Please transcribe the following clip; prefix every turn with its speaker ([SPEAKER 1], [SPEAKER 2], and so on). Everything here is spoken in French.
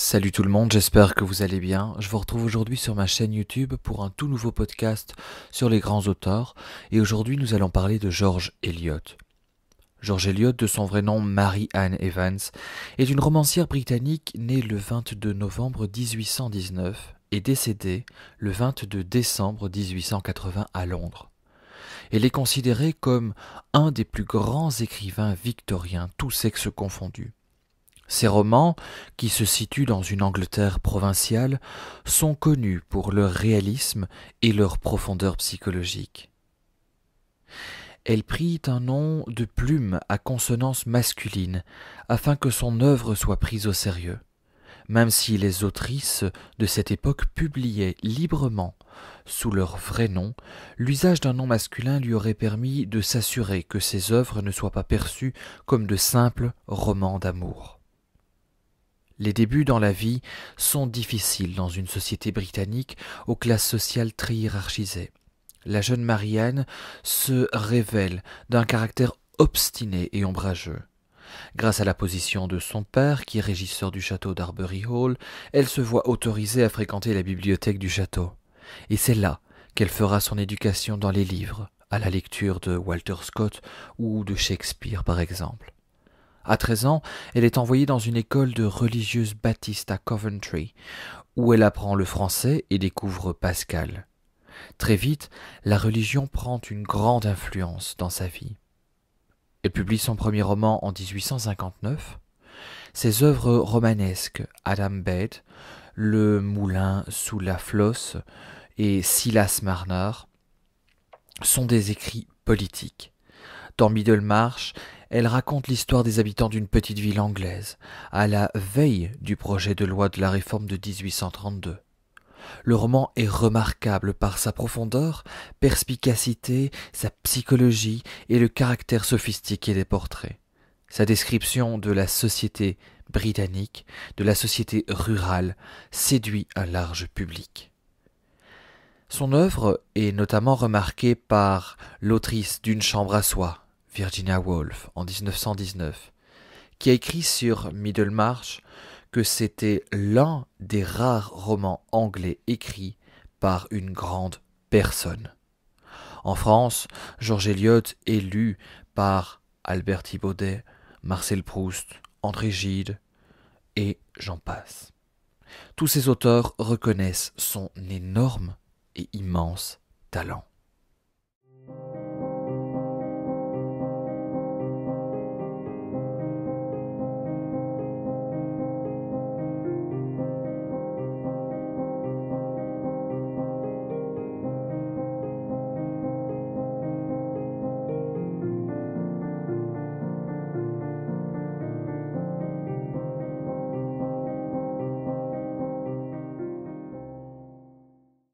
[SPEAKER 1] Salut tout le monde, j'espère que vous allez bien. Je vous retrouve aujourd'hui sur ma chaîne YouTube pour un tout nouveau podcast sur les grands auteurs et aujourd'hui nous allons parler de George Eliot. George Eliot, de son vrai nom Mary Ann Evans, est une romancière britannique née le 22 novembre 1819 et décédée le 22 décembre 1880 à Londres. Elle est considérée comme un des plus grands écrivains victoriens, tous sexes confondus. Ces romans, qui se situent dans une Angleterre provinciale, sont connus pour leur réalisme et leur profondeur psychologique. Elle prit un nom de plume à consonance masculine, afin que son œuvre soit prise au sérieux. Même si les autrices de cette époque publiaient librement sous leur vrai nom, l'usage d'un nom masculin lui aurait permis de s'assurer que ses œuvres ne soient pas perçues comme de simples romans d'amour. Les débuts dans la vie sont difficiles dans une société britannique aux classes sociales très hiérarchisées. La jeune Marianne se révèle d'un caractère obstiné et ombrageux. Grâce à la position de son père, qui est régisseur du château d'Arbury Hall, elle se voit autorisée à fréquenter la bibliothèque du château. Et c'est là qu'elle fera son éducation dans les livres, à la lecture de Walter Scott ou de Shakespeare par exemple. À 13 ans, elle est envoyée dans une école de religieuses baptistes à Coventry, où elle apprend le français et découvre Pascal. Très vite, la religion prend une grande influence dans sa vie. Elle publie son premier roman en 1859. Ses œuvres romanesques, Adam Bede, Le Moulin sous la flosse et Silas Marner, sont des écrits politiques. Dans Middlemarch, elle raconte l'histoire des habitants d'une petite ville anglaise, à la veille du projet de loi de la réforme de 1832. Le roman est remarquable par sa profondeur, perspicacité, sa psychologie et le caractère sophistiqué des portraits. Sa description de la société britannique, de la société rurale, séduit un large public. Son œuvre est notamment remarquée par l'autrice d'une chambre à soi, Virginia Woolf, en 1919, qui a écrit sur Middlemarch que c'était l'un des rares romans anglais écrits par une grande personne. En France, Georges Eliot est lu par Albert Thibaudet, Marcel Proust, André Gide, et j'en passe. Tous ces auteurs reconnaissent son énorme et immense talent.